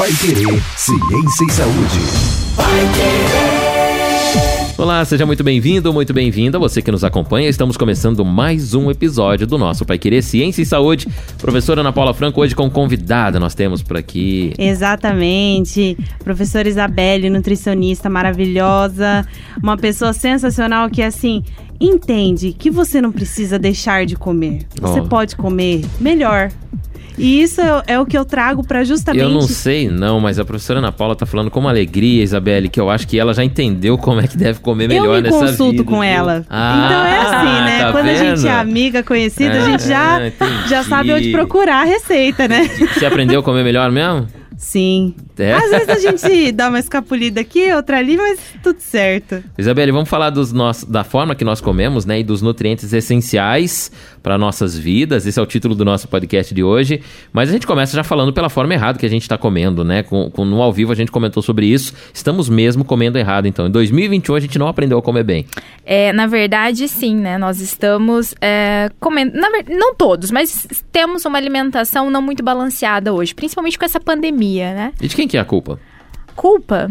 Pai Querer, Ciência e Saúde. Pai Querer. Olá, seja muito bem-vindo, muito bem-vinda. Você que nos acompanha, estamos começando mais um episódio do nosso Pai Querer Ciência e Saúde. Professora Ana Paula Franco, hoje com convidada nós temos por aqui. Exatamente. Professora Isabelle, nutricionista maravilhosa, uma pessoa sensacional que assim entende que você não precisa deixar de comer. Você oh. pode comer melhor, e isso é, é o que eu trago para justamente. Eu não sei, não, mas a professora Ana Paula tá falando com uma alegria, Isabelle, que eu acho que ela já entendeu como é que deve comer melhor eu nessa vida. Eu consulto com ela. Ah, então é assim, né? Tá Quando vendo? a gente é amiga, conhecida, é, a gente já, já sabe onde procurar a receita, né? Você aprendeu a comer melhor mesmo? Sim. É? Às vezes a gente dá uma escapulida aqui, outra ali, mas tudo certo. Isabelle, vamos falar dos nossos, da forma que nós comemos, né? E dos nutrientes essenciais para nossas vidas. Esse é o título do nosso podcast de hoje. Mas a gente começa já falando pela forma errada que a gente está comendo, né? Com, com, no ao vivo a gente comentou sobre isso. Estamos mesmo comendo errado, então. Em 2021 a gente não aprendeu a comer bem. É, na verdade, sim, né? Nós estamos é, comendo. Na, não todos, mas temos uma alimentação não muito balanceada hoje, principalmente com essa pandemia, né? E de quem que é a culpa? Culpa?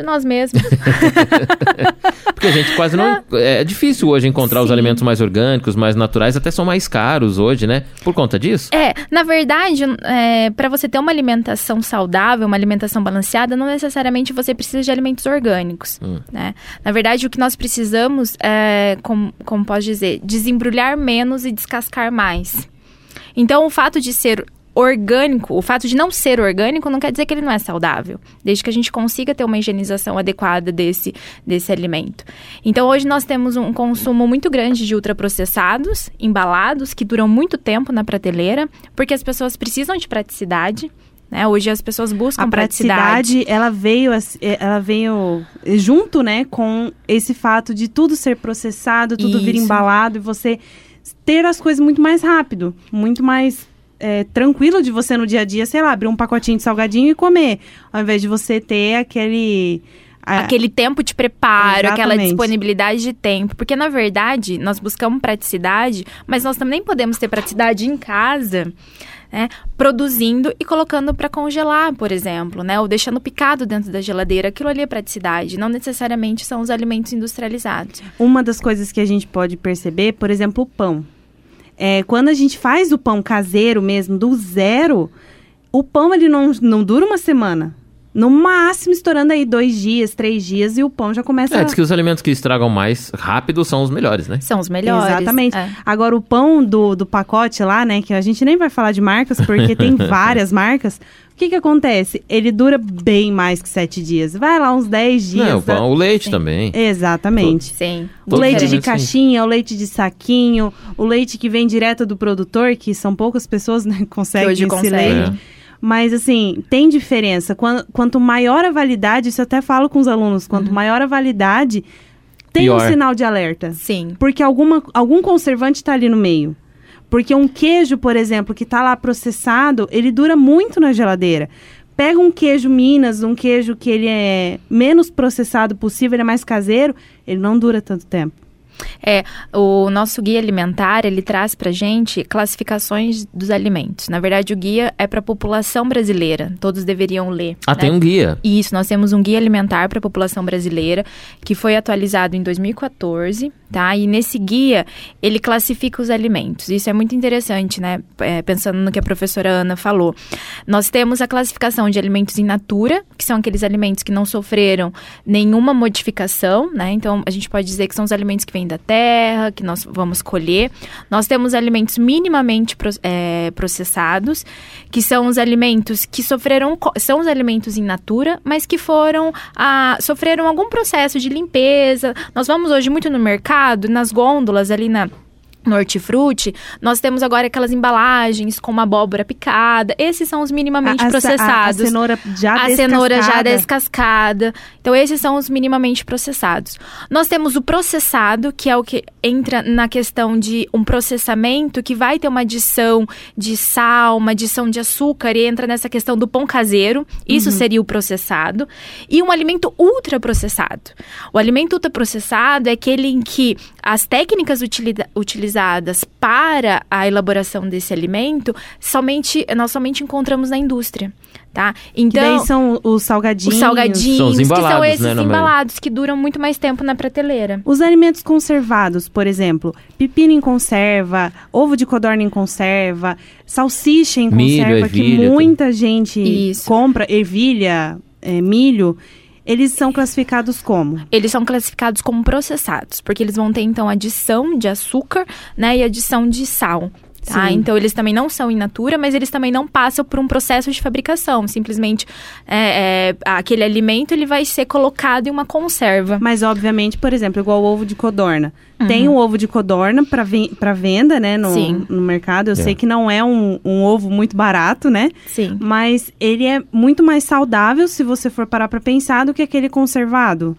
de nós mesmos. Porque a gente quase não. É, é difícil hoje encontrar Sim. os alimentos mais orgânicos, mais naturais, até são mais caros hoje, né? Por conta disso? É, na verdade, é, para você ter uma alimentação saudável, uma alimentação balanceada, não necessariamente você precisa de alimentos orgânicos, hum. né? Na verdade, o que nós precisamos é, como, como posso dizer, desembrulhar menos e descascar mais. Então, o fato de ser orgânico, o fato de não ser orgânico não quer dizer que ele não é saudável, desde que a gente consiga ter uma higienização adequada desse, desse alimento. Então, hoje nós temos um consumo muito grande de ultraprocessados, embalados, que duram muito tempo na prateleira, porque as pessoas precisam de praticidade. Né? Hoje as pessoas buscam a praticidade. praticidade. Ela veio, ela veio junto, né, com esse fato de tudo ser processado, tudo Isso. vir embalado e você ter as coisas muito mais rápido, muito mais é, tranquilo de você no dia a dia, sei lá, abrir um pacotinho de salgadinho e comer, ao invés de você ter aquele aquele tempo de preparo, Exatamente. aquela disponibilidade de tempo. Porque, na verdade, nós buscamos praticidade, mas nós também podemos ter praticidade em casa. Né, produzindo e colocando para congelar, por exemplo, né, ou deixando picado dentro da geladeira. Aquilo ali é praticidade, não necessariamente são os alimentos industrializados. Uma das coisas que a gente pode perceber, por exemplo, o pão. É, quando a gente faz o pão caseiro mesmo, do zero, o pão ele não, não dura uma semana. No máximo, estourando aí dois dias, três dias e o pão já começa é, a... diz que os alimentos que estragam mais rápido são os melhores, né? São os melhores. Exatamente. É. Agora, o pão do, do pacote lá, né, que a gente nem vai falar de marcas, porque tem várias marcas. O que que acontece? Ele dura bem mais que sete dias. Vai lá uns dez dias. Não, o, pão, o leite Sim. também. Exatamente. Sim. O leite de caixinha, o leite de saquinho, o leite que vem direto do produtor, que são poucas pessoas, né, conseguem esse consegue. leite. É. Mas, assim, tem diferença. Quanto, quanto maior a validade, isso eu até falo com os alunos, quanto uhum. maior a validade, tem Pior. um sinal de alerta. Sim. Porque alguma, algum conservante está ali no meio. Porque um queijo, por exemplo, que está lá processado, ele dura muito na geladeira. Pega um queijo Minas, um queijo que ele é menos processado possível, ele é mais caseiro, ele não dura tanto tempo. É, o nosso guia alimentar, ele traz pra gente classificações dos alimentos. Na verdade, o guia é para a população brasileira. Todos deveriam ler. Ah, né? tem um guia? Isso, nós temos um guia alimentar para a população brasileira que foi atualizado em 2014, tá? E nesse guia, ele classifica os alimentos. Isso é muito interessante, né? É, pensando no que a professora Ana falou. Nós temos a classificação de alimentos in natura, que são aqueles alimentos que não sofreram nenhuma modificação, né? Então, a gente pode dizer que são os alimentos que vêm da terra, que nós vamos colher. Nós temos alimentos minimamente é, processados, que são os alimentos que sofreram, são os alimentos in natura, mas que foram, a, sofreram algum processo de limpeza. Nós vamos hoje muito no mercado, nas gôndolas ali na no hortifruti, nós temos agora aquelas embalagens com uma abóbora picada. Esses são os minimamente a, processados. A, a, cenoura já a descascada. cenoura já descascada. Então, esses são os minimamente processados. Nós temos o processado, que é o que entra na questão de um processamento que vai ter uma adição de sal, uma adição de açúcar e entra nessa questão do pão caseiro. Isso uhum. seria o processado. E um alimento ultraprocessado. O alimento ultraprocessado é aquele em que as técnicas utilizadas utilizadas para a elaboração desse alimento, somente nós somente encontramos na indústria. Tá? Então, que daí são os salgadinhos. Os salgadinhos, são os embalados, que são esses né, embalados que duram muito mais tempo na prateleira. Os alimentos conservados, por exemplo, pepino em conserva, ovo de codorna em conserva, salsicha em Milho, conserva, ervilha, que muita gente Isso. compra, ervilha, é, milho. Eles são classificados como? Eles são classificados como processados, porque eles vão ter então adição de açúcar, né, e adição de sal. Tá? Sim. Então eles também não são in natura, mas eles também não passam por um processo de fabricação. Simplesmente é, é, aquele alimento ele vai ser colocado em uma conserva. Mas, obviamente, por exemplo, igual o ovo de codorna. Tem o ovo de codorna para para venda, né, no, Uhum. Sim. no mercado. Eu É. sei que não é um, um ovo muito barato, né? Sim. Mas ele é muito mais saudável, se você for parar para pensar, do que aquele conservado.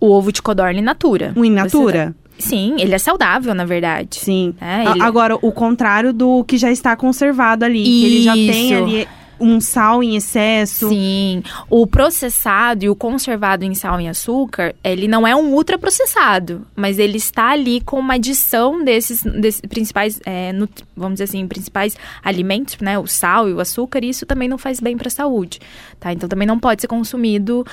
O ovo de codorna in natura. O in natura. Sim, ele é saudável, na verdade. Sim. É, ele- Agora, o contrário do que já está conservado ali. Que ele já tem Isso. ali um sal em excesso. Sim. O processado e o conservado em sal e açúcar, ele não é um ultraprocessado, mas ele está ali com uma adição desses, desses principais, é, nutri- vamos dizer assim, principais alimentos, né? O sal e o açúcar, e isso também não faz bem para a saúde, tá? Então também não pode ser consumido,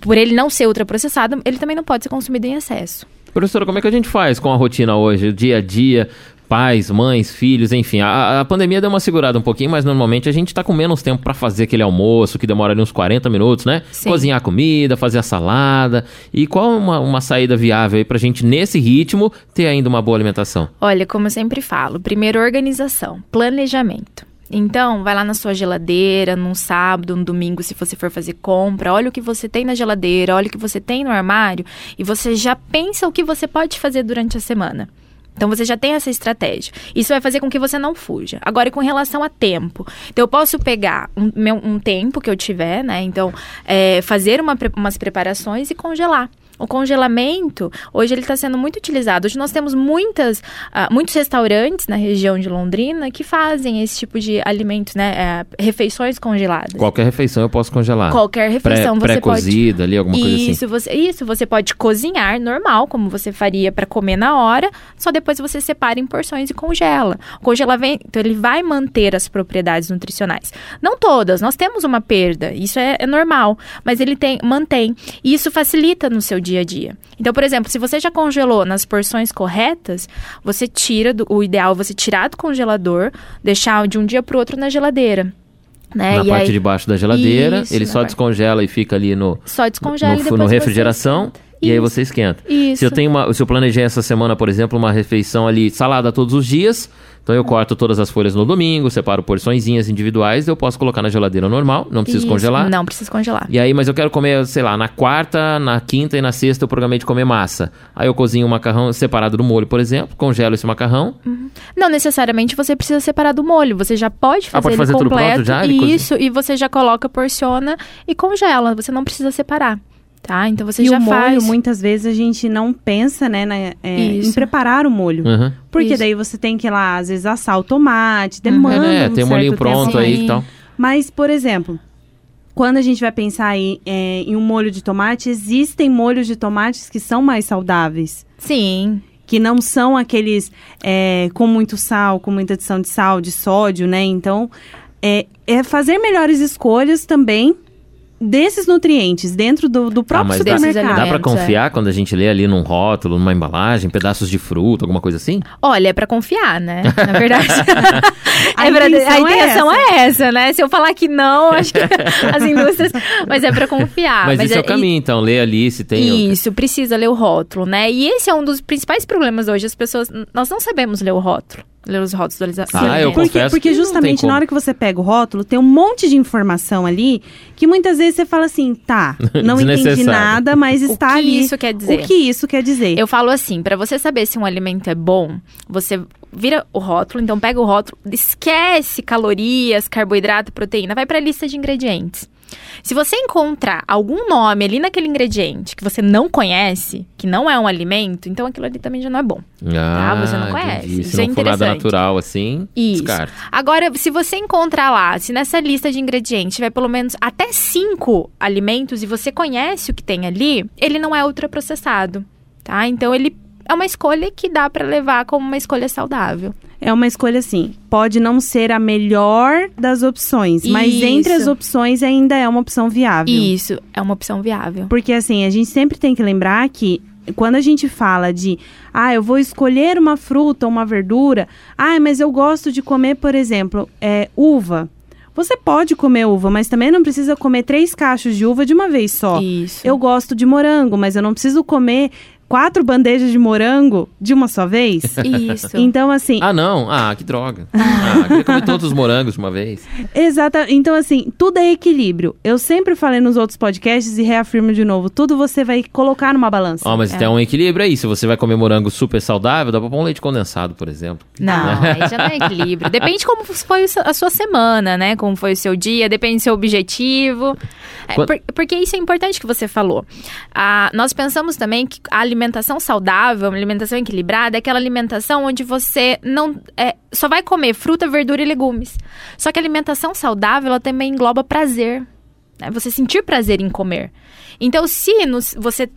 por ele não ser ultraprocessado, ele também não pode ser consumido em excesso. Professora, como é que a gente faz com a rotina hoje, o dia a dia? Pais, mães, filhos, enfim. A, a pandemia deu uma segurada um pouquinho, mas normalmente a gente tá com menos tempo para fazer aquele almoço que demora ali uns 40 minutos, né? Sim. Cozinhar a comida, fazer a salada. E qual é uma, uma saída viável aí pra gente, nesse ritmo, ter ainda uma boa alimentação? Olha, como eu sempre falo, primeiro organização, planejamento. Então, vai lá na sua geladeira, num sábado, num domingo, se você for fazer compra, olha o que você tem na geladeira, olha o que você tem no armário e você já pensa o que você pode fazer durante a semana. Então você já tem essa estratégia. Isso vai fazer com que você não fuja. Agora, com relação a tempo. Então, eu posso pegar um, meu- um tempo que eu tiver, né? Então, é, fazer uma umas preparações e congelar. O congelamento, hoje ele está sendo muito utilizado. Hoje nós temos muitas, ah, muitos restaurantes na região de Londrina que fazem esse tipo de alimentos, né? é, refeições congeladas. Qualquer refeição eu posso congelar. Qualquer refeição Pré- você pode Pré-cozida ali, alguma coisa assim. isso, você, isso, você pode cozinhar normal, como você faria para comer na hora, só depois você separa em porções e congela. O congelamento, ele vai manter as propriedades nutricionais. Não todas, nós temos uma perda, isso é, é normal, mas ele tem, mantém. E isso facilita no seu dia a dia. Então, por exemplo, se você já congelou nas porções corretas, você tira, do, o ideal é você tirar do congelador, deixar de um dia para o outro na geladeira. Né? Na E parte aí- de baixo da geladeira, Isso, ele só parte- descongela e fica ali no, Só descongela no, e no você refrigeração. E aí você esquenta. Isso. Se eu tenho uma, se eu planejei essa semana, por exemplo, uma refeição ali salada todos os dias, então eu corto todas as folhas no domingo, separo porçõezinhas individuais, eu posso colocar na geladeira normal, não preciso Isso, congelar. Não precisa congelar. E aí, mas eu quero comer, sei lá, na quarta, na quinta e na sexta eu programei de comer massa. Aí eu cozinho o macarrão separado do molho, por exemplo, congelo esse macarrão. Não necessariamente você precisa separar do molho. Você já pode fazer Ah, pode fazer tudo completo. pronto já? Isso, e você já coloca, porciona e congela. Você não precisa separar. Tá? Então você e já o molho, faz. muitas vezes a gente não pensa, né, na- é, em preparar o molho. Uhum. Porque Isso. daí você tem que ir lá, às vezes, assar o tomate, demanda É, né? um Tem um molhinho pronto tempo. aí e Sim. tal. Mas, por exemplo, quando a gente vai pensar em, é, em um molho de tomate, existem molhos de tomates que são mais saudáveis. Sim. Que não são aqueles é, com muito sal, com muita adição de sal, de sódio, né? Então, é, é fazer melhores escolhas também desses nutrientes dentro do, do próprio mas dá- supermercado. Dá pra alimentos, é. confiar quando a gente lê ali num rótulo, numa embalagem, pedaços de fruta, alguma coisa assim? Olha, é pra confiar, né? Na verdade. A É pra- intenção a é intenção é essa. né? Se eu falar que não, acho que as indústrias. Mas é pra confiar. mas, esse é, o e- caminho, então. Lê ali se tem. Isso, precisa ler o rótulo, né? E esse é um dos principais problemas hoje. As pessoas, nós não sabemos ler o rótulo, ler os rótulos da Ah, eu Porque, confesso porque justamente na hora que você pega o rótulo, tem um monte de informação ali que muitas vezes você fala assim, tá, não entendi nada, mas O está que ali. isso quer dizer? O que isso quer dizer? Eu falo assim, pra você saber se um alimento é bom, você vira o rótulo, então pega o rótulo, esquece calorias, carboidrato, proteína, vai pra lista de ingredientes. Se você encontrar algum nome ali naquele ingrediente que você não conhece, que não é um alimento, então aquilo ali também já não é bom. Ah, você não conhece. entendi. Isso Se é não for nada natural assim, Isso. descarta. Agora, se você encontrar lá, se nessa lista de ingredientes tiver pelo menos até cinco alimentos e você conhece o que tem ali, ele não é ultraprocessado, tá? Então ele é uma escolha que dá para levar como uma escolha saudável. É uma escolha assim, pode não ser a melhor das opções, mas Isso. entre as opções ainda é uma opção viável. Isso, é uma opção viável. Porque assim, a gente sempre tem que lembrar que quando a gente fala de, ah, eu vou escolher uma fruta ou uma verdura, ah, mas eu gosto de comer, por exemplo, é, uva. Você pode comer uva, mas também não precisa comer três cachos de uva de uma vez só. Isso. Eu gosto de morango, mas eu não preciso comer quatro bandejas de morango de uma só vez. Isso. Então, assim, Ah, não. Ah, que droga. Ah, queria comer todos os morangos de uma vez. Exata. Então, assim, tudo é equilíbrio. Eu sempre falei nos outros podcasts e reafirmo de novo: tudo você vai colocar numa balança. Ó, mas tem um equilíbrio aí. Se você vai comer morango super saudável, dá pra pôr um leite condensado, por exemplo. Não, aí já não é equilíbrio. Depende como foi a sua semana, né? Como foi o seu dia, depende do seu objetivo. É, Quan- por- porque isso é importante que você falou. Ah, nós pensamos também que a alimentação saudável, uma alimentação equilibrada, é aquela alimentação onde você não é, só vai comer fruta, verdura e legumes. Só que a alimentação saudável, ela também engloba prazer. né? Você sentir prazer em comer. Então, se no- você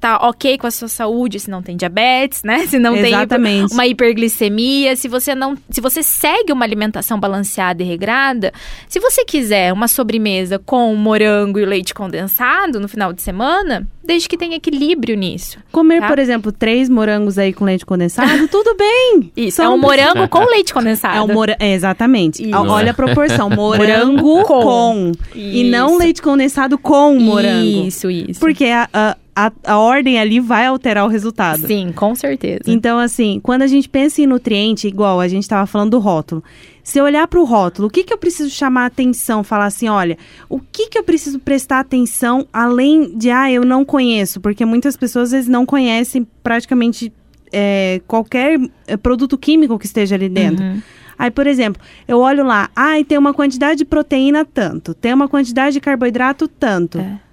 tá ok com a sua saúde, se não tem diabetes, né? Se não tem Exatamente. uma hiperglicemia, se você não, se você segue uma alimentação balanceada e regrada, se você quiser uma sobremesa com morango e leite condensado no final de semana, desde que tenha equilíbrio nisso. Comer, Tá. por exemplo, três morangos aí com leite condensado, tudo bem. Isso, é um morango com leite condensado. É um mora... é, exatamente. Isso. Olha a proporção. Morango com. com. E não leite condensado com morango. Isso, isso. Porque a, a, a, a ordem ali vai alterar o resultado. Sim, com certeza. Então, assim, quando a gente pensa em nutriente, igual a gente estava falando do rótulo, se eu olhar para o rótulo, o que, que eu preciso chamar atenção? Falar assim, olha, o que, que eu preciso prestar atenção além de, ah, eu não conheço? Porque muitas pessoas, às vezes, não conhecem praticamente é, qualquer é, produto químico que esteja ali dentro. Uhum. Aí, por exemplo, eu olho lá, ai, tem uma quantidade de proteína tanto, tem uma quantidade de carboidrato tanto. É.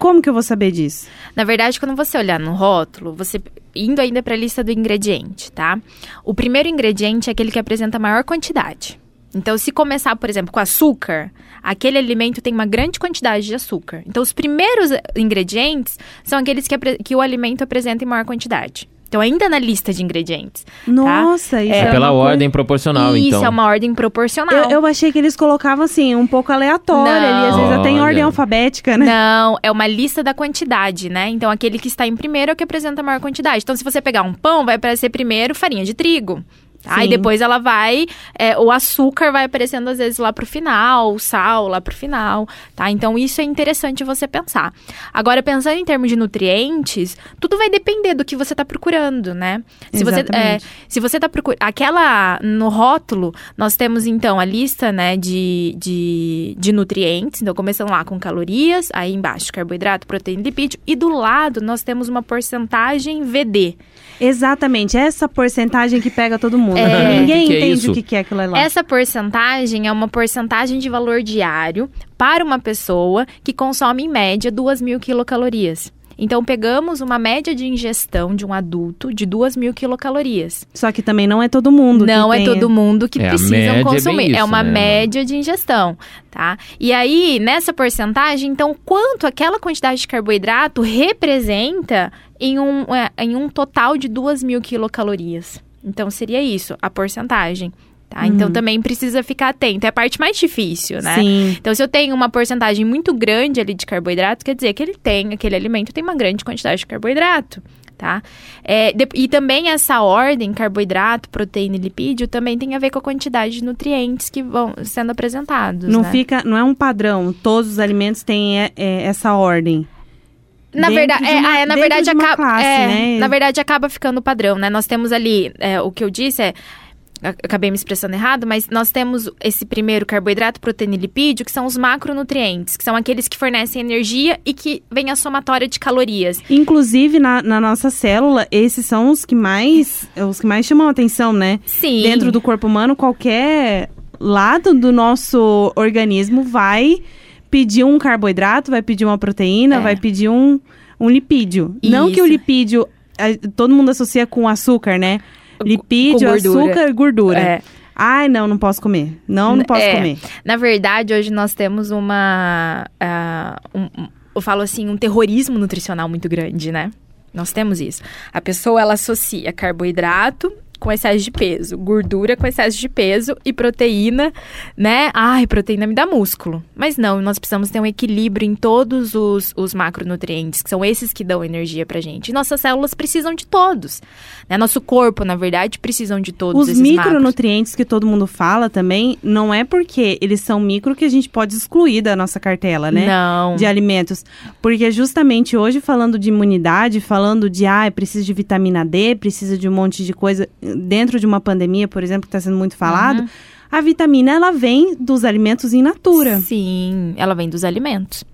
Como que eu vou saber disso? Na verdade, quando você olhar no rótulo, você indo ainda para a lista do ingrediente, tá? O primeiro ingrediente é aquele que apresenta maior quantidade. Então, se começar, por exemplo, com açúcar, aquele alimento tem uma grande quantidade de açúcar. Então, os primeiros eh, ingredientes são aqueles que, que o alimento apresenta em maior quantidade. Então, ainda na lista de ingredientes. Nossa, isso É, é, pela coisa- ordem proporcional, Isso então. é uma ordem proporcional. Eu, eu achei que eles colocavam assim, um pouco aleatório ali, às vezes até em ordem alfabética, né? Não, é uma lista da quantidade, né? Então, aquele que está em primeiro é o que apresenta a maior quantidade. Então, se você pegar um pão, vai aparecer primeiro farinha de trigo. Aí depois ela vai, é, o açúcar vai aparecendo às vezes lá pro final, o sal lá pro final, tá? Então isso é interessante você pensar. Agora, pensando em termos de nutrientes, tudo vai depender do que você tá procurando, né? Se você, é, Exatamente. se você tá procurando. Aquela. No rótulo, nós temos então a lista, né, de, de, de nutrientes. Então, começando lá com calorias, aí embaixo carboidrato, proteína e lipídio. E do lado, nós temos uma porcentagem VD. Exatamente, essa porcentagem que pega todo mundo. É. Ninguém Que que é entende isso? o que é aquilo lá. Essa porcentagem é uma porcentagem de valor diário para uma pessoa que consome, em média, 2 mil quilocalorias. Então, pegamos uma média de ingestão de um adulto de 2 mil quilocalorias. Só que também não é todo mundo. que Não é tem- todo mundo que É, precisa é consumir. É, isso, uma né? média de ingestão, tá? E aí, nessa porcentagem, então, quanto aquela quantidade de carboidrato representa em um, é, em um total de 2 mil quilocalorias? Então, seria isso, a porcentagem. Tá? Então, também precisa ficar atento. É a parte mais difícil, né? Sim. Então, se eu tenho uma porcentagem muito grande ali de carboidrato, quer dizer que ele tem, aquele alimento tem uma grande quantidade de carboidrato, tá? É, de- e também essa ordem, carboidrato, proteína e lipídio, também tem a ver com a quantidade de nutrientes que vão sendo apresentados, Não né? fica, não é um padrão. Todos os alimentos têm é, é, essa ordem. Na verdade, de é, uma- é, na verdade acaba, classe, é, né? na verdade acaba ficando padrão, né? Nós temos ali, é, o que eu disse é Acabei me expressando errado, mas nós temos esse primeiro carboidrato, proteína e lipídio, que são os macronutrientes, que são aqueles que fornecem energia e que vem a somatória de calorias. Inclusive, na, na nossa célula, esses são os que mais os que mais chamam a atenção, né? Sim. Dentro do corpo humano, qualquer lado do nosso organismo vai pedir um carboidrato, vai pedir uma proteína, É. vai pedir um, um lipídio. Não que o Isso. lipídio todo mundo associa com açúcar, né? Lipídio, gordura. açúcar, gordura. É. Ai, não, não posso comer. Não, não posso É. comer. Na verdade, hoje nós temos uma. um- um- eu falo assim, um terrorismo nutricional muito grande, né? Nós temos isso. A pessoa ela associa carboidrato com excesso de peso, gordura com excesso de peso e proteína, né? Ai, proteína me dá músculo. Mas não, nós precisamos ter um equilíbrio em todos os, os macronutrientes, que são esses que dão energia pra gente. E nossas células precisam de todos. Né? Nosso corpo, na verdade, precisam de todos Os esses micronutrientes macros. que todo mundo fala também, não é porque eles são micro que a gente pode excluir da nossa cartela, né? Não. De alimentos. Porque justamente hoje, falando de imunidade, falando de, ah, precisa de vitamina D, precisa de um monte de coisa dentro de uma pandemia, por exemplo, que está sendo muito falado, uhum. a vitamina ela vem dos alimentos in natura. Sim, ela vem dos alimentos.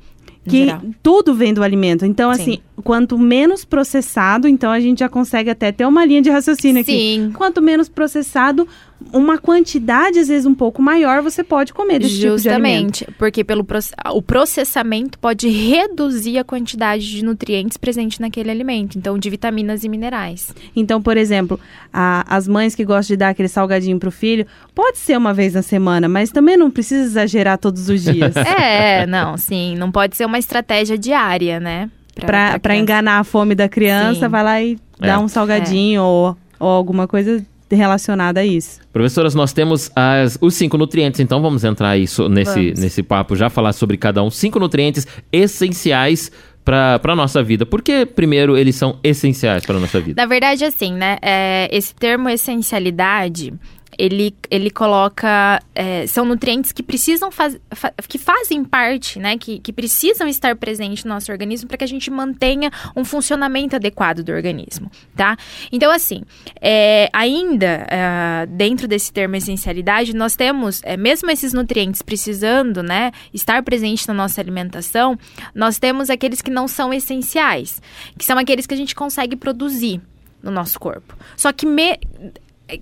Que tudo vem do alimento. Então, Sim. assim, quanto menos processado, então a gente já consegue até ter uma linha de raciocínio aqui. Sim. Quanto menos processado, uma quantidade, às vezes, um pouco maior, você pode comer desse Justamente, tipo de porque pelo o processamento pode reduzir a quantidade de nutrientes presentes naquele alimento, então de vitaminas e minerais. Então, por exemplo, a, as mães que gostam de dar aquele salgadinho para o filho, pode ser uma vez na semana, mas também não precisa exagerar todos os dias. é, não, sim, não pode ser uma estratégia diária, né? Para enganar a fome da criança, sim. vai lá e é. dá um salgadinho é. ou, ou alguma coisa relacionada a isso. Professoras, nós temos as, os cinco nutrientes, então vamos entrar isso nesse, nesse papo, já falar sobre cada um. Cinco nutrientes essenciais para a nossa vida. Por que, primeiro, eles são essenciais para a nossa vida? Na verdade, assim, né? É, esse termo essencialidade ele, ele coloca. É, são nutrientes que precisam faz, fa, que fazem parte, né? Que, que precisam estar presentes no nosso organismo para que a gente mantenha um funcionamento adequado do organismo, tá? Então, assim, é, ainda é, dentro desse termo essencialidade, nós temos, é, mesmo esses nutrientes precisando, né, estar presentes na nossa alimentação, nós temos aqueles que não são essenciais, que são aqueles que a gente consegue produzir no nosso corpo. Só que me,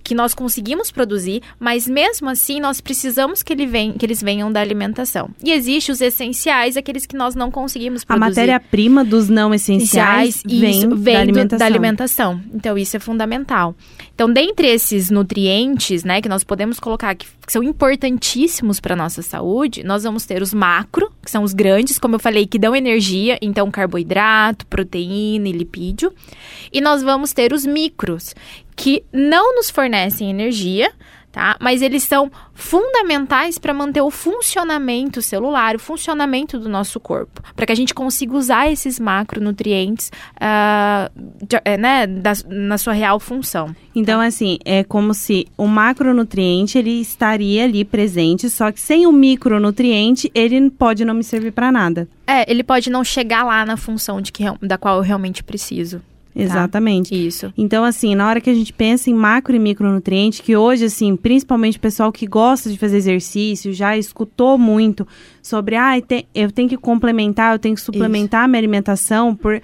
que nós conseguimos produzir, mas mesmo assim nós precisamos que, ele vem, que eles venham da alimentação. E existem os essenciais, aqueles que nós não conseguimos produzir. A matéria-prima dos não essenciais vem, vem da, alimentação. da alimentação. Então isso é fundamental. Então, dentre esses nutrientes, né, que nós podemos colocar que, que são importantíssimos para nossa saúde, nós vamos ter os macro, que são os grandes, como eu falei, que dão energia, então carboidrato, proteína e lipídio. E nós vamos ter os micros, que não nos fornecem energia, tá? Mas eles são fundamentais para manter o funcionamento celular, o funcionamento do nosso corpo, para que a gente consiga usar esses macronutrientes uh, de, é, né, da, na sua real função. Então, assim, é como se o macronutriente ele estaria ali presente, só que sem o micronutriente ele pode não me servir para nada. É, ele pode não chegar lá na função de que, da qual eu realmente preciso. Tá. Exatamente. Tá? Isso. Então, assim, na hora que a gente pensa em macro e micronutriente, que hoje, assim, principalmente o pessoal que gosta de fazer exercício, já escutou muito sobre, ah, eu tenho que complementar, eu tenho que suplementar Isso. a minha alimentação por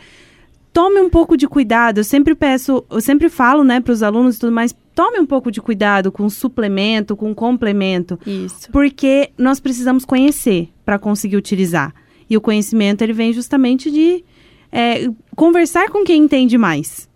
tome um pouco de cuidado. Eu sempre peço, eu sempre falo, né, para os alunos e tudo mais, tome um pouco de cuidado com suplemento, com complemento. Isso. Porque nós precisamos conhecer para conseguir utilizar. E o conhecimento, ele vem justamente de é, conversar com quem entende mais.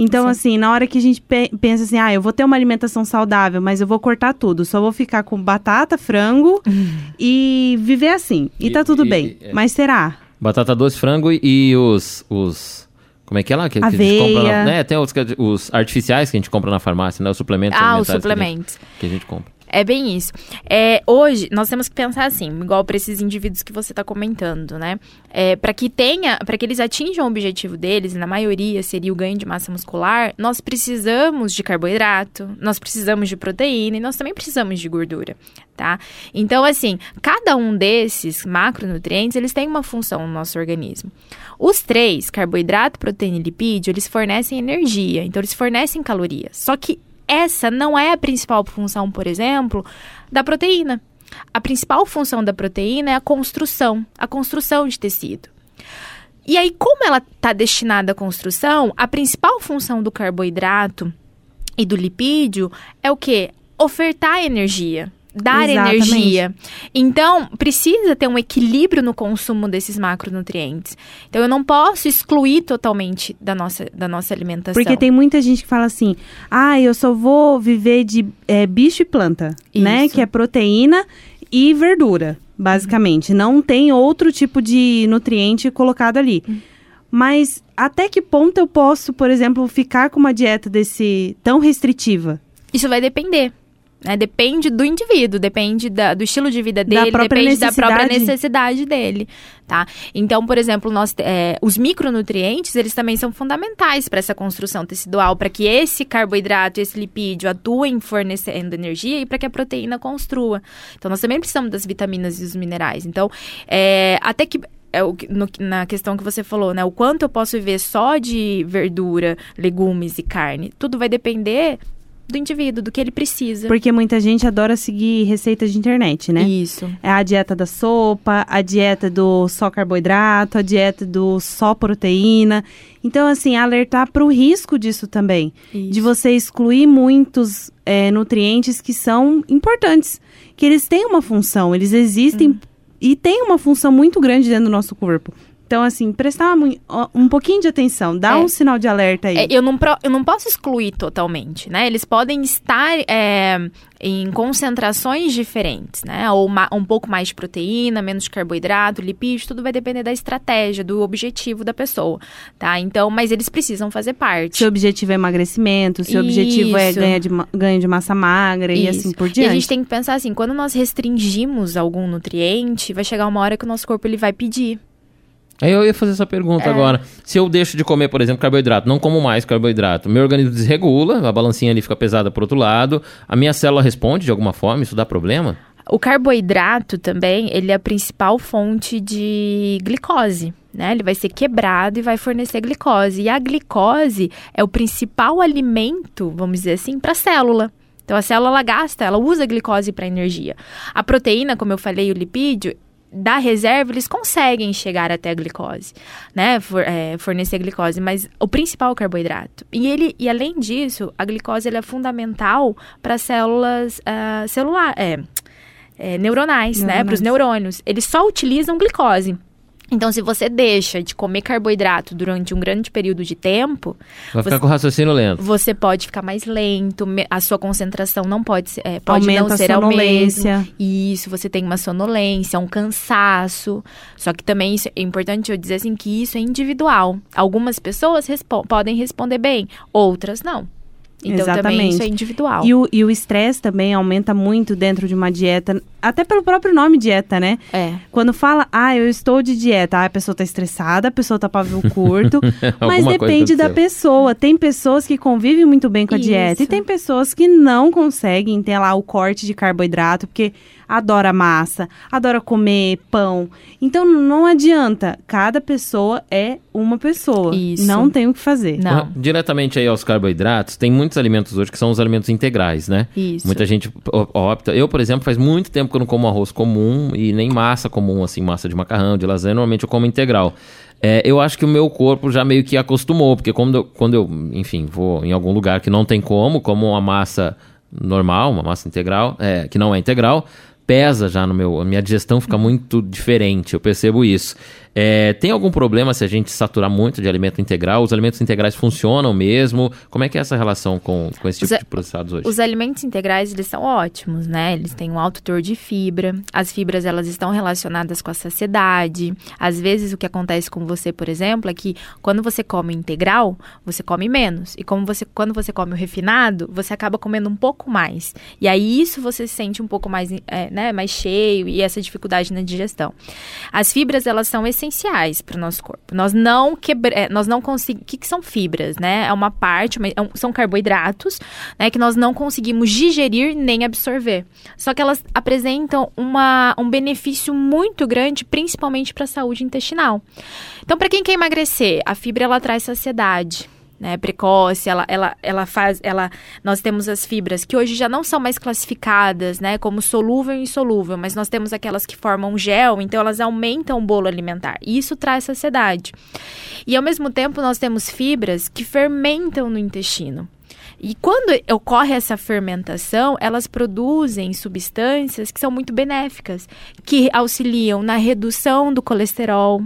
Então, Sim. assim, na hora que a gente pe pensa assim, ah, eu vou ter uma alimentação saudável, mas eu vou cortar tudo, só vou ficar com batata, frango e viver assim. E, e tá tudo e, bem. E, é. mas será? Batata doce, frango e os. os... Como é que é lá? Que, Aveia. que a gente compra na, né? Tem os, os, artificiais que a gente compra na farmácia, né? Os suplementos Ah, os suplementos. Que a, gente, que a gente compra. É bem isso. É, hoje, nós temos que pensar assim, igual para esses indivíduos que você está comentando, né? É, para que tenha, para que eles atinjam o objetivo deles, na maioria seria o ganho de massa muscular, nós precisamos de carboidrato, nós precisamos de proteína e nós também precisamos de gordura, tá? Então, assim, cada um desses macronutrientes, eles têm uma função no nosso organismo. Os três, carboidrato, proteína e lipídio, eles fornecem energia, então eles fornecem calorias. Só que essa não é a principal função, por exemplo, da proteína. A principal função da proteína é a construção, a construção de tecido. E aí, como ela está destinada à construção, a principal função do carboidrato e do lipídio é o que? Ofertar energia dar Exatamente. energia. Então, precisa ter um equilíbrio no consumo desses macronutrientes. Então, eu não posso excluir totalmente da nossa, da nossa alimentação. Porque tem muita gente que fala assim: ah, eu só vou viver de é, bicho e planta, Isso. né? Que é proteína e verdura, basicamente. Uhum. Não tem outro tipo de nutriente colocado ali. Uhum. Mas até que ponto eu posso, por exemplo, ficar com uma dieta desse tão restritiva? Isso vai depender. Né? Depende do indivíduo, depende da, do estilo de vida dele, própria depende da própria necessidade. dele, tá? Então, por exemplo, nós, é, os micronutrientes, eles também são fundamentais para essa construção tecidual, para que esse carboidrato, esse lipídio atuem fornecendo energia e para que a proteína construa. Então, nós também precisamos das vitaminas e dos minerais. Então, é, até que é o no- na questão que você falou, né? O quanto eu posso viver só de verdura, legumes e carne, tudo vai depender do indivíduo, do que ele precisa. Porque muita gente adora seguir receitas de internet, né? Isso. É a dieta da sopa, a dieta do só carboidrato, a dieta do só proteína. Então, assim, alertar para o risco disso também. De Isso. você excluir muitos é, nutrientes que são importantes. Que eles têm uma função, eles existem Uhum. e têm uma função muito grande dentro do nosso corpo. Então, assim, prestar um pouquinho de atenção, dá É. um sinal de alerta aí. É, eu, não pro- eu não posso excluir totalmente, né? Eles podem estar é, em concentrações diferentes, né? Ou um pouco mais de proteína, menos de carboidrato, lipídio, tudo vai depender da estratégia, do objetivo da pessoa, tá? Então, mas eles precisam fazer parte. Seu objetivo é emagrecimento, seu objetivo é ganho de, ganho de massa magra e Isso. assim por E diante. a gente tem que pensar assim, quando nós restringimos algum nutriente, vai chegar uma hora que o nosso corpo ele vai pedir. Aí eu ia fazer essa pergunta É. agora. Se eu deixo de comer, por exemplo, carboidrato, não como mais carboidrato, meu organismo desregula, a balancinha ali fica pesada pro outro lado, a minha célula responde de alguma forma, isso dá problema? O carboidrato também, ele é a principal fonte de glicose, né? Ele vai ser quebrado e vai fornecer glicose. E a glicose é o principal alimento, vamos dizer assim, para a célula. Então a célula ela gasta, ela usa a glicose para energia. A proteína, como eu falei, o lipídio, da reserva, eles conseguem chegar até a glicose, né? For- é, fornecer glicose, mas o principal é o carboidrato. E ele, e além disso, a glicose é fundamental para células ah, celular, é, é, neuronais, né? Neuronais. Para os neurônios. Eles só utilizam glicose. Então, se você deixa de comer carboidrato durante um grande período de tempo, Vai ficar Você- com o raciocínio lento. você pode ficar mais lento, a sua concentração não pode ser, é, pode Aumenta não a ser ao mesmo. sonolência. Isso, você tem uma sonolência, um cansaço. Só que também isso é importante eu dizer assim que isso é individual. Algumas pessoas respo- podem responder bem, outras não. Então também Exatamente. isso é individual. E o e o estresse também aumenta muito dentro de uma dieta, até pelo próprio nome dieta, né? É. Quando fala, ah, eu estou de dieta, ah, a pessoa tá estressada, a pessoa tá pavio curto. mas depende da pessoa. Tem pessoas que convivem muito bem com a dieta e Isso. tem pessoas que não conseguem ter lá o corte de carboidrato, porque adora massa, adora comer pão. Então não adianta. Cada pessoa é uma pessoa. Isso. Não tem o que fazer. Não. Com- Diretamente aí aos carboidratos, tem muitos alimentos hoje que são os alimentos integrais, né? Isso. Muita gente opta. Eu, por exemplo, faz muito tempo que eu não como arroz comum e nem massa comum, assim, massa de macarrão, de lasanha. Normalmente eu como integral. É, eu acho que o meu corpo já meio que acostumou, porque quando eu, quando eu, enfim, vou em algum lugar que não tem como, como uma massa normal, uma massa integral, é, que não é integral, pesa já no meu. A minha digestão fica muito diferente, eu percebo isso. É, tem algum problema se a gente saturar muito de alimento integral? Os alimentos integrais funcionam mesmo? Como é que é essa relação com, com esse tipo Os de processados hoje? Os alimentos integrais, eles são ótimos, né? Eles têm um alto teor de fibra. As fibras, elas estão relacionadas com a saciedade. Às vezes, o que acontece com você, por exemplo, é que quando você come integral, você come menos. E como você, quando você come o refinado, você acaba comendo um pouco mais. E aí, isso você se sente um pouco mais, é, né, mais cheio e essa dificuldade na digestão. As fibras, elas são essenciais para o nosso corpo. Nós não quebra, é, nós não conseguimos... O que, que são fibras, né? É uma parte, uma- é são carboidratos, né, que nós não conseguimos digerir nem absorver. Só que elas apresentam uma, um benefício muito grande, principalmente para a saúde intestinal. Então, para quem quer emagrecer, a fibra ela traz saciedade. Né, precoce, ela, ela, ela faz, ela, nós temos as fibras que hoje já não são mais classificadas, né, como solúvel e insolúvel, mas nós temos aquelas que formam gel, então elas aumentam o bolo alimentar, e isso traz saciedade. E ao mesmo tempo nós temos fibras que fermentam no intestino. E quando ocorre essa fermentação, elas produzem substâncias que são muito benéficas, que auxiliam na redução do colesterol,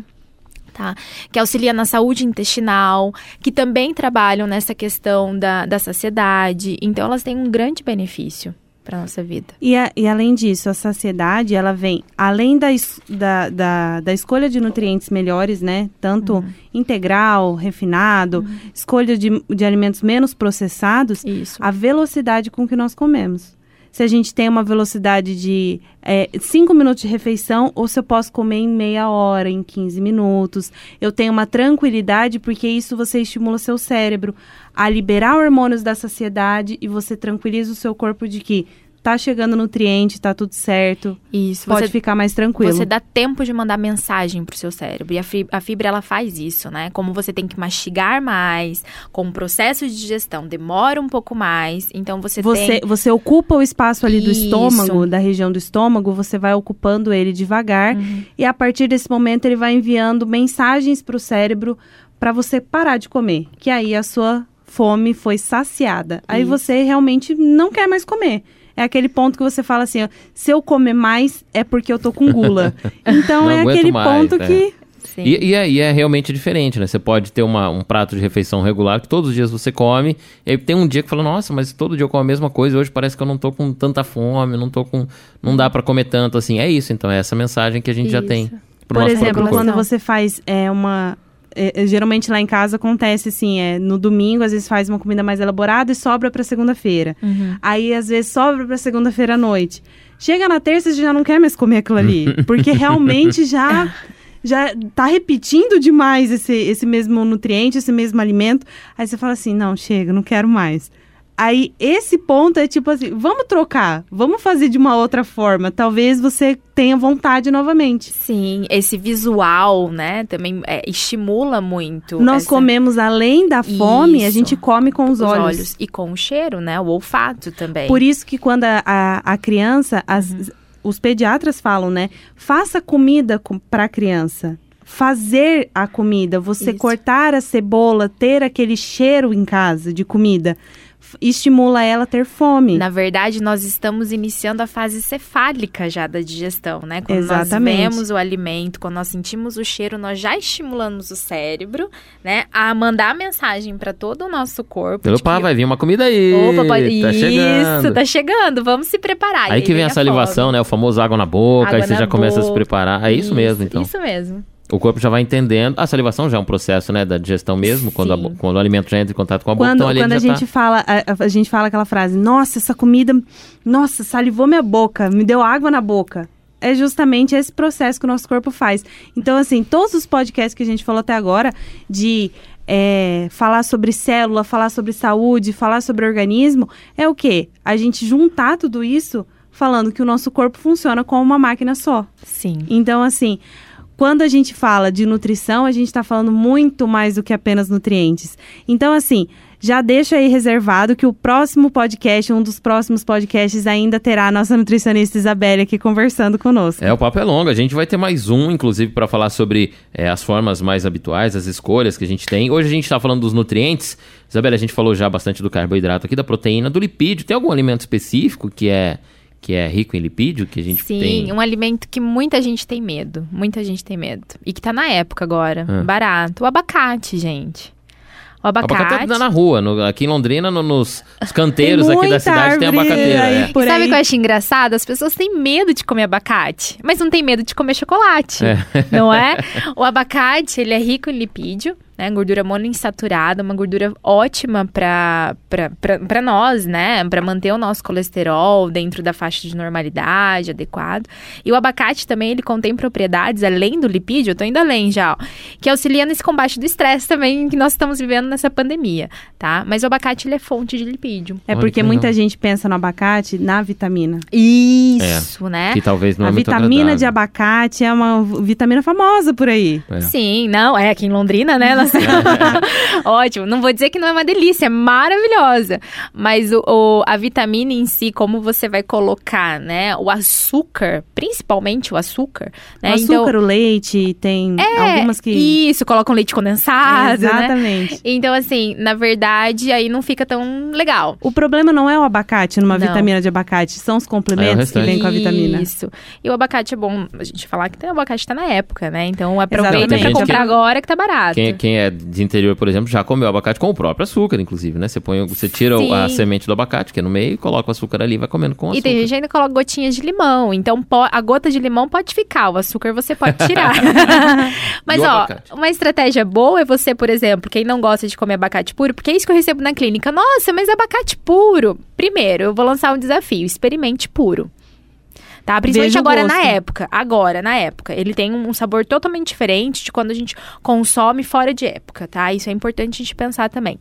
tá? Que auxilia na saúde intestinal, que também trabalham nessa questão da, da saciedade. Então, elas têm um grande benefício. para nossa vida. E, a, e, além disso, a saciedade, ela vem, além da, da, da, da escolha de nutrientes melhores, né? Tanto uhum. integral, refinado, uhum. escolha de, de alimentos menos processados, Isso. a velocidade com que nós comemos. Se a gente tem uma velocidade de 5 é, minutos de refeição, ou se eu posso comer em meia hora, em 15 minutos. Eu tenho uma tranquilidade, porque isso você estimula seu cérebro a liberar hormônios da saciedade e você tranquiliza o seu corpo de que tá chegando nutriente, tá tudo certo. Isso. Pode você, ficar mais tranquilo. Você dá tempo de mandar mensagem pro seu cérebro. E a fibra, a fibra, ela faz isso, né? Como você tem que mastigar mais, com o processo de digestão demora um pouco mais. Então você você, tem... Você ocupa o espaço ali do isso. estômago, da região do estômago, você vai ocupando ele devagar. Uhum. E a partir desse momento ele vai enviando mensagens pro cérebro para você parar de comer. Que aí a sua fome foi saciada. Aí você realmente não quer mais comer é aquele ponto que você fala assim, ó, se eu comer mais é porque eu tô com gula. Então é aquele mais, ponto é. que e, e, é, e, é, realmente diferente, né? Você pode ter uma, um prato de refeição regular que todos os dias você come, e aí tem um dia que fala, nossa, mas todo dia eu como a mesma coisa, hoje parece que eu não tô com tanta fome, não tô com. não dá para comer tanto assim. É isso, então, é essa mensagem que a gente isso. já tem. Por exemplo, quando você faz é, uma é, é, geralmente lá em casa acontece assim, é no domingo, às vezes faz uma comida mais elaborada e sobra para segunda-feira. Uhum. Aí às vezes sobra para segunda-feira à noite. Chega na terça você já não quer mais comer aquilo ali, porque realmente já já tá repetindo demais esse, esse mesmo nutriente, esse mesmo alimento. Aí você fala assim: "Não, chega, não quero mais". Aí, esse ponto é tipo assim: vamos trocar, vamos fazer de uma outra forma. Talvez você tenha vontade novamente. Sim, esse visual, né, também é, estimula muito. Nós essa... comemos além da fome, isso. a gente come com os, os olhos. olhos. E com o cheiro, né, o olfato também. Por isso que quando a, a, a criança, as, uhum. os pediatras falam, né, faça comida para a criança fazer a comida, você Isso. cortar a cebola, ter aquele cheiro em casa de comida estimula ela a ter fome. Na verdade, nós estamos iniciando a fase cefálica já da digestão, né? Quando Exatamente. nós vemos o alimento, quando nós sentimos o cheiro, nós já estimulamos o cérebro, né? A mandar a mensagem para todo o nosso corpo. Opa, que... vai vir uma comida aí. Opa, pode... tá Isso, chegando. tá chegando. Vamos se preparar. Aí, aí que vem a salivação, fome. né? O famoso água na boca, água aí você já boca. começa a se preparar. É isso, isso mesmo, então. Isso mesmo o corpo já vai entendendo. A salivação já é um processo, né, da digestão mesmo, quando, a, quando o alimento já entra em contato com a boca. Quando, então, quando a gente tá... fala, a, a, gente fala aquela frase, nossa, essa comida, nossa, salivou minha boca, me deu água na boca. É justamente esse processo que o nosso corpo faz. Então, assim, todos os podcasts que a gente falou até agora, de é, falar sobre célula, falar sobre saúde, falar sobre organismo, é o quê? A gente juntar tudo isso falando que o nosso corpo funciona como uma máquina só. Sim. Então, assim, quando a gente fala de nutrição, a gente está falando muito mais do que apenas nutrientes. Então, assim, já deixa aí reservado que o próximo podcast, um dos próximos podcasts, ainda terá a nossa nutricionista Isabelle aqui conversando conosco. É, o papo é longo. A gente vai ter mais um, inclusive, para falar sobre é, as formas mais habituais, as escolhas que a gente tem. Hoje a gente está falando dos nutrientes. Isabelle, a gente falou já bastante do carboidrato aqui, da proteína, do lipídio. Tem algum alimento específico que é que é rico em lipídio, que a gente Sim, tem... Sim, um alimento que muita gente tem medo. Muita gente tem medo. E que tá na época agora. Ah. Barato. O abacate, gente. O abacate. O abacate tá na rua. No, aqui em Londrina, no, nos canteiros aqui da cidade, tem abacateira. Aí, é. Sabe o que eu acho engraçado? As pessoas têm medo de comer abacate, mas não tem medo de comer chocolate. É. Não é? O abacate, ele é rico em lipídio né? Gordura monoinsaturada, uma gordura ótima para nós, né? Para manter o nosso colesterol dentro da faixa de normalidade adequado. E o abacate também, ele contém propriedades, além do lipídio, eu tô indo além já, ó, que auxilia nesse combate do estresse também que nós estamos vivendo nessa pandemia, tá? Mas o abacate, ele é fonte de lipídio. É porque muita gente pensa no abacate na vitamina. Isso, é, né? Que talvez não A é vitamina agradável. de abacate é uma vitamina famosa por aí. É. Sim, não, é aqui em Londrina, né? Nós Ótimo. Não vou dizer que não é uma delícia, é maravilhosa. Mas o, o, a vitamina em si, como você vai colocar, né? O açúcar, principalmente o açúcar. Né? O açúcar, então, o leite, tem é, algumas que. Isso, colocam leite condensado. Né? Exatamente. Né? Então, assim, na verdade, aí não fica tão legal. O problema não é o abacate numa não. vitamina de abacate, são os complementos é que vêm com a vitamina. Isso. E o abacate é bom a gente falar que o abacate tá na época, né? Então aproveita para comprar agora que tá barato. Quem, quem quem é de interior, por exemplo, já comeu abacate com o próprio açúcar, inclusive, né? Você põe, você tira Sim. a semente do abacate, que é no meio, e coloca o açúcar ali vai comendo com açúcar. E tem gente que ainda coloca gotinhas de limão. Então, a gota de limão pode ficar, o açúcar você pode tirar. Mas, E o ó, abacate? uma estratégia boa é você, por exemplo, quem não gosta de comer abacate puro, porque é isso que eu recebo na clínica. Nossa, mas abacate puro. Primeiro, eu vou lançar um desafio: experimente puro. Tá? Principalmente agora na época. Agora, na época. Ele tem um sabor totalmente diferente de quando a gente consome fora de época, tá? Isso é importante a gente pensar também.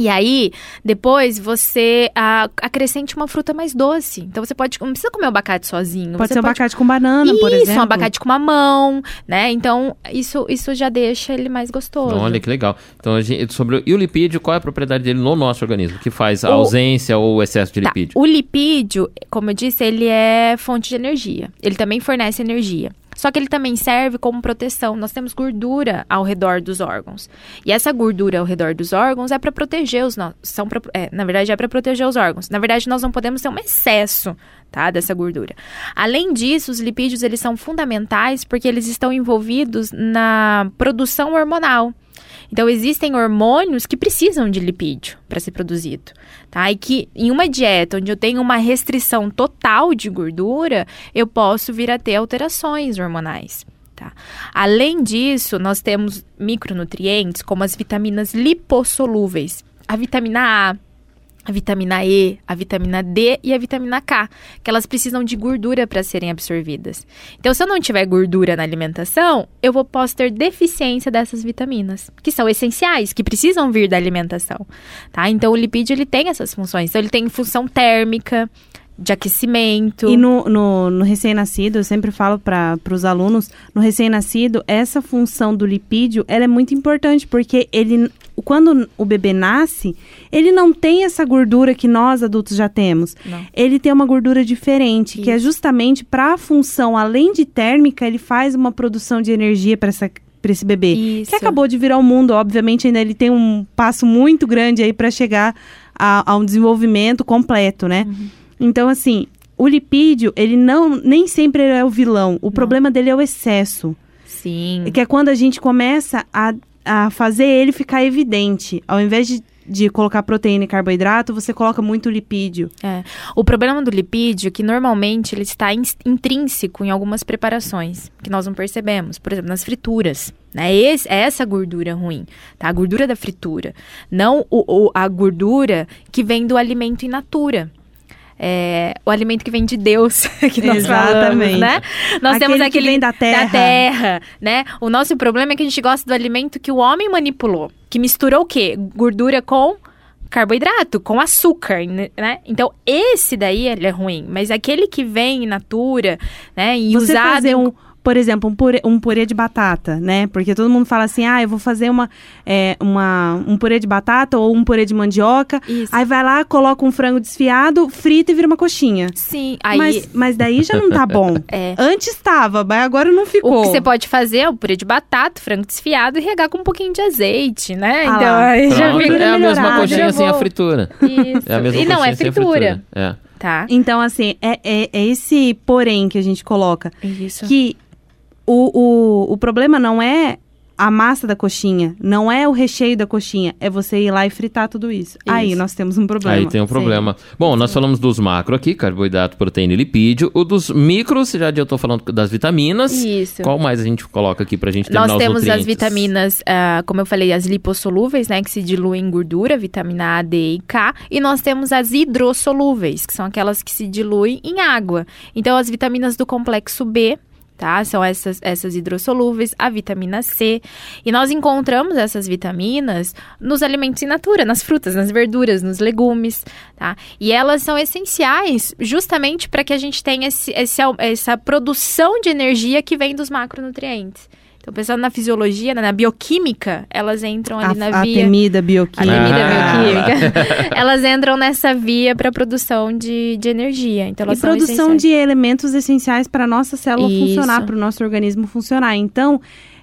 E aí, depois você ah, acrescente uma fruta mais doce. Então você pode. Não precisa comer o abacate sozinho. Pode você ser abacate com banana, por isso, exemplo. um abacate com mamão, né? Então, isso, isso já deixa ele mais gostoso. Então, olha que legal. Então, a gente, sobre o, e o lipídio, qual é a propriedade dele no nosso organismo? Que faz a O- ausência ou o excesso de Tá, lipídio? O lipídio, como eu disse, ele é fonte de energia. Ele também fornece energia. Só que ele também serve como proteção. Nós temos gordura ao redor dos órgãos. E essa gordura ao redor dos órgãos é para proteger os nossos. São pra- é, na verdade, é para proteger os órgãos. Na verdade, nós não podemos ter um excesso tá, dessa gordura. Além disso, os lipídios eles são fundamentais porque eles estão envolvidos na produção hormonal. Então, existem hormônios que precisam de lipídio para ser produzido, tá? E que em uma dieta onde eu tenho uma restrição total de gordura, eu posso vir a ter alterações hormonais. Tá? Além disso, nós temos micronutrientes como as vitaminas lipossolúveis. A vitamina A, a vitamina E, a vitamina D e a vitamina K, que elas precisam de gordura para serem absorvidas. Então, se eu não tiver gordura na alimentação, eu vou, posso ter deficiência dessas vitaminas, que são essenciais, que precisam vir da alimentação, tá? Então, o lipídio, ele tem essas funções. Então, ele tem função térmica, de aquecimento. E no, no, no recém-nascido, eu sempre falo para os alunos, no recém-nascido, essa função do lipídio, ela é muito importante, porque ele, quando o bebê nasce, ele não tem essa gordura que nós adultos já temos. Não. Ele tem uma gordura diferente, que é Isso. justamente para a função, além de térmica, ele faz uma produção de energia para essa para esse bebê Isso. que acabou de virar o mundo, obviamente ainda ele tem um passo muito grande aí para chegar a, a um desenvolvimento completo, né? Então assim, o lipídio, ele não nem sempre é o vilão. O problema dele é o excesso, Sim. que é quando a gente começa a, a fazer ele ficar evidente, ao invés de de colocar proteína e carboidrato, você coloca muito lipídio. É. O problema do lipídio é que normalmente ele está in- intrínseco em algumas preparações que nós não percebemos. Por exemplo, nas frituras. Né? Esse, é essa gordura ruim, tá? A gordura da fritura. Não o, o- a gordura que vem do alimento in natura. É, o alimento que vem de Deus, que nós falamos, Exatamente. né? Nós Aquele temos que aquele vem da terra. terra, né? O nosso problema é que a gente gosta do alimento que o homem manipulou, que misturou o quê? Gordura com carboidrato, com açúcar, né? Então, esse daí ele é ruim, mas aquele que vem in natura, né, e você usado fazer um, por exemplo, um purê, um purê de batata, né? Porque todo mundo fala assim, ah, eu vou fazer uma, é, uma, um purê de batata ou um purê de mandioca. Isso. Aí vai lá, coloca um frango desfiado, frita e vira uma coxinha. Sim, aí Mas, mas daí já não tá bom. É. Antes estava, mas agora não ficou. o que você pode fazer é o purê de batata, frango desfiado e regar com um pouquinho de azeite, né? Ah então, aí já fica é a mesma coxinha já sem a vou. fritura. Isso. É a mesma e não é sem a fritura, É. tá? Então, assim, é, é, é esse porém que a gente coloca. Isso. Que o, o, o problema não é a massa da coxinha, não é o recheio da coxinha, é você ir lá e fritar tudo isso. Aí Isso. nós temos um problema. Aí tem um Sim. problema. Bom, nós falamos dos macro aqui, carboidrato, proteína e lipídio. O dos micros, já eu tô falando das vitaminas. Isso. Qual mais a gente coloca aqui pra gente terminar Nós os temos as vitaminas, ah, como eu falei, as lipossolúveis, né, que se diluem em gordura, vitamina A, D e K, e nós temos as hidrossolúveis, que são aquelas que se diluem em água. Então, as vitaminas do complexo B, tá? São essas, essas hidrossolúveis, a vitamina C. E nós encontramos essas vitaminas nos alimentos in natura, nas frutas, nas verduras, nos legumes, tá? E elas são essenciais justamente para que a gente tenha esse, esse essa produção de energia que vem dos macronutrientes. Então, pensando na fisiologia, né, na bioquímica, elas entram ali a, na a via. temida A bioquímica. temida Ah. bioquímica. elas entram nessa via para produção de, de energia. Então, E elas são produção essenciais. de elementos essenciais para a nossa célula Isso. funcionar, para o nosso organismo funcionar. Então,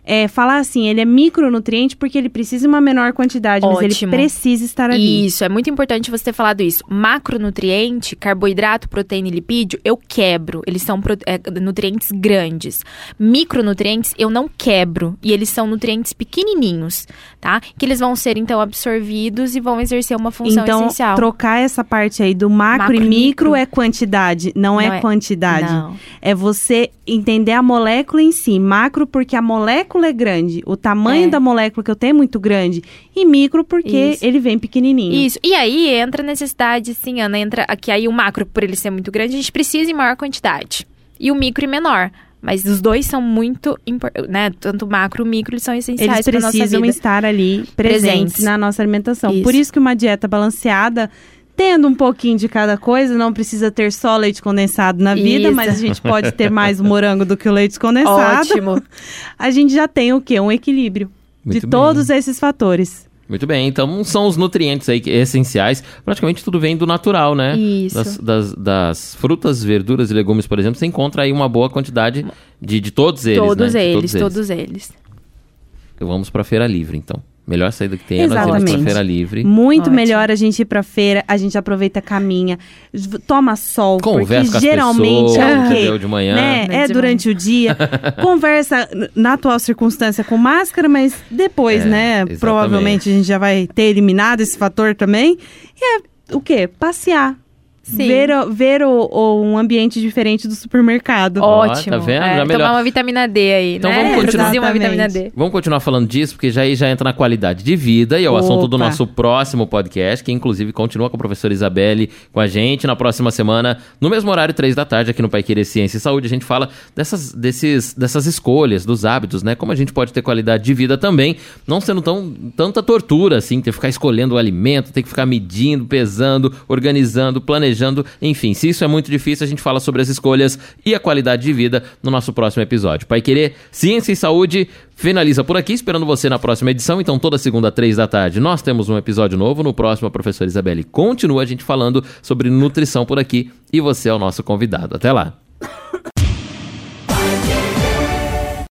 é, falar assim, ele é micronutriente porque ele precisa de uma menor quantidade, mas ele Ótimo. precisa estar ali. Isso, é muito importante você ter falado isso. Macronutriente, carboidrato, proteína e lipídio, eu quebro. Eles são é, nutrientes grandes. Micronutrientes, eu não quebro. E eles são nutrientes pequenininhos, tá? Que eles vão ser, então, absorvidos e vão exercer uma função Então, essencial. trocar essa parte aí do macro, Macro e e micro, micro. é quantidade, não, Não é, é- quantidade. não. É você entender a molécula em si. Macro porque a molécula é grande, o tamanho É. da molécula que eu tenho é muito grande. E micro porque Isso. ele vem pequenininho. Isso. E aí entra a necessidade, sim, Ana, entra aqui aí o macro, por ele ser muito grande, a gente precisa em maior quantidade. E o micro em menor. Mas os dois são muito importantes, né? Tanto o macro e o micro, eles são essenciais Eles para nossa precisam vida. estar ali presentes, Presentes. na nossa alimentação. Isso. Por isso que uma dieta balanceada, tendo um pouquinho de cada coisa, não precisa ter só leite condensado na vida, Isso. mas a gente pode ter mais o morango do que o leite condensado. Ótimo. A gente já tem o quê? Um equilíbrio Muito de bem. todos esses fatores. Muito bem, então são os nutrientes aí essenciais. Praticamente tudo vem do natural, né? Isso. Das, das, das frutas, verduras e legumes, por exemplo, você encontra aí uma boa quantidade de, de todos eles, todos, né? De eles, todos eles, Então vamos pra feira livre, então. Melhor saída que tem é nós irmos pra Exatamente. feira livre. Muito Ótimo. melhor a gente ir pra feira, a gente aproveita, caminha, toma sol, Conversa com porque as geralmente pessoas, é o quê? entendeu? De manhã. Né? Né, É de durante o dia. Conversa na atual circunstância com máscara, mas depois, É, né? exatamente. Provavelmente a gente já vai ter eliminado esse fator também. E é o quê? Passear. Sim. Ver, o- ver o, o- um ambiente diferente do supermercado. Ó, Ótimo. tá vendo? É, Já melhor. tomar uma vitamina D aí, Então né? vamos continuar. Uma vitamina. D. Vamos continuar falando disso, porque já aí já entra na qualidade de vida e é o assunto do Opa. nosso próximo podcast, que inclusive continua com a professora Isabelle com a gente na próxima semana, no mesmo horário, três da tarde, aqui no Pai Querer Ciência e Saúde. A gente fala dessas, desses, dessas escolhas, dos hábitos, né? Como a gente pode ter qualidade de vida também, não sendo tão, tanta tortura, assim, ter que ficar escolhendo o alimento, ter que ficar medindo, pesando, organizando, planejando, enfim. Se isso é muito difícil, a gente fala sobre as escolhas e a qualidade de vida no nosso próximo episódio. Pai Querer Ciência e Saúde finaliza por aqui, esperando você na próxima edição. Então, toda segunda, três da tarde, nós temos um episódio novo. No próximo, a professora Isabelle continua a gente falando sobre nutrição por aqui e você é o nosso convidado. Até lá!